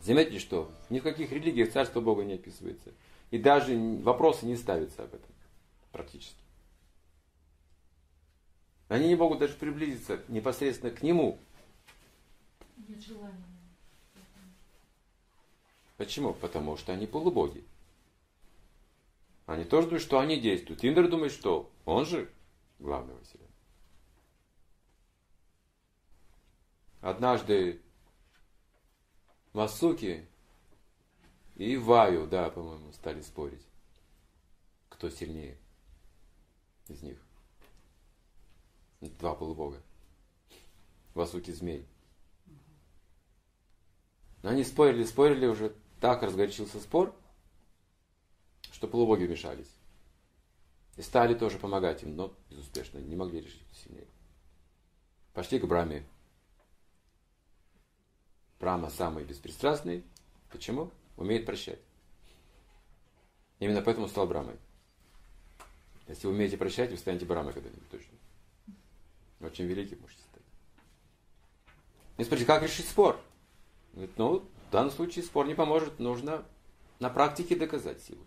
Заметьте, что ни в каких религиях Царство Бога не описывается. И даже вопросы не ставятся об этом практически. Они не могут даже приблизиться непосредственно к Нему. Нет желания. Почему? Потому что они полубоги. Они тоже думают, что они действуют. Индр думает, что он же главный Вселенной. Однажды Масуки и Ваю, да, по-моему, стали спорить, кто сильнее из них. Два полубога. Васуки змей. Но они спорили, спорили, уже так разгорячился спор, что полубоги вмешались. И стали тоже помогать им, но безуспешно, не могли решить сильнее. Пошли к Браме. Брама самый беспристрастный. Почему? Умеет прощать. Именно поэтому стал Брамой. Если вы умеете прощать, вы станете Брамой когда-нибудь точно. Очень великий можете стать. И спросите, как решить спор? Говорит, ну, в данном случае спор не поможет, нужно на практике доказать силу.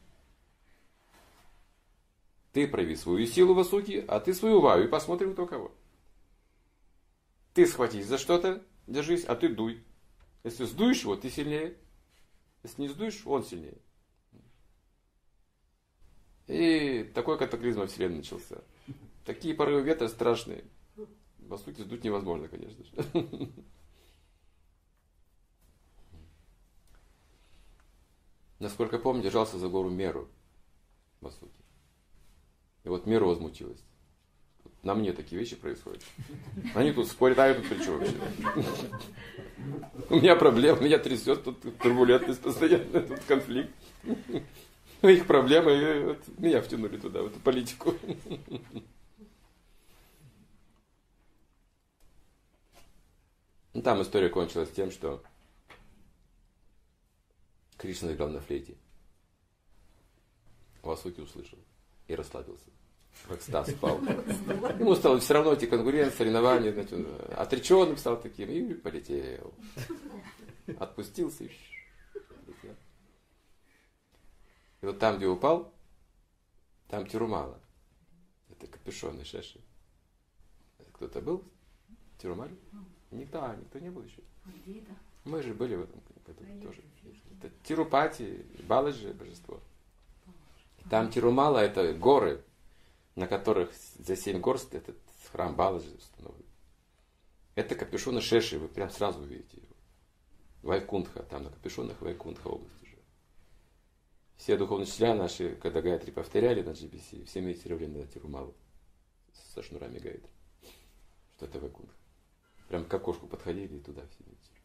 Ты прояви свою силу, Васуки, а ты свою Ваю, и посмотрим, кто кого. Ты схватись за что-то, держись, а ты дуй. Если сдуешь его, ты сильнее. Если не сдуешь, он сильнее. И такой катаклизм во Вселенной начался. Такие порывы ветра страшные. Васуки сдуть невозможно, конечно же. Насколько помню, держался за гору Меру. Васуки. И вот Меру возмутилась. На мне такие вещи происходят. Они тут спорят, а я тут при чем вообще? У меня проблема, меня трясет, тут турбулентность постоянно, тут конфликт. Их проблемы, и вот меня втянули туда, в эту политику. Там история кончилась тем, что Кришна играл на флейте. Васуки услышал и расслабился. В экстаз впал. Ему стало все равно эти конкуренции, соревнования, значит, он отреченным стал таким и полетел. Отпустился и полетел. И вот там, где упал, там тирумала. Это капюшонный шеши. Кто-то был в Тирумале? Никто, а, никто не был еще. Мы же были в этом, в этом тоже. Это Тирупати, Баладжи божество. Там Тирумала это горы, на которых за семь гор этот храм Баладжи установлен. Это капюшоны Шеши, вы прям сразу увидите его. Вайкунтха, там на капюшонах Вайкунтха область уже. Все духовные учителя наши, когда Гайтри повторяли на GBC, все медитировали на Тирумалу со шнурами Гайтри. Что это Вайкунтха. Прям к окошку подходили и туда все медитировали.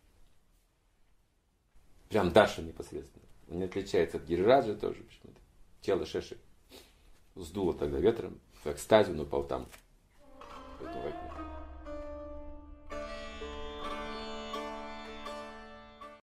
Прям Даша непосредственно. Он не отличается от Гирираджа тоже почему-то. Тело Шеши сдуло тогда ветром, в экстазе он упал там.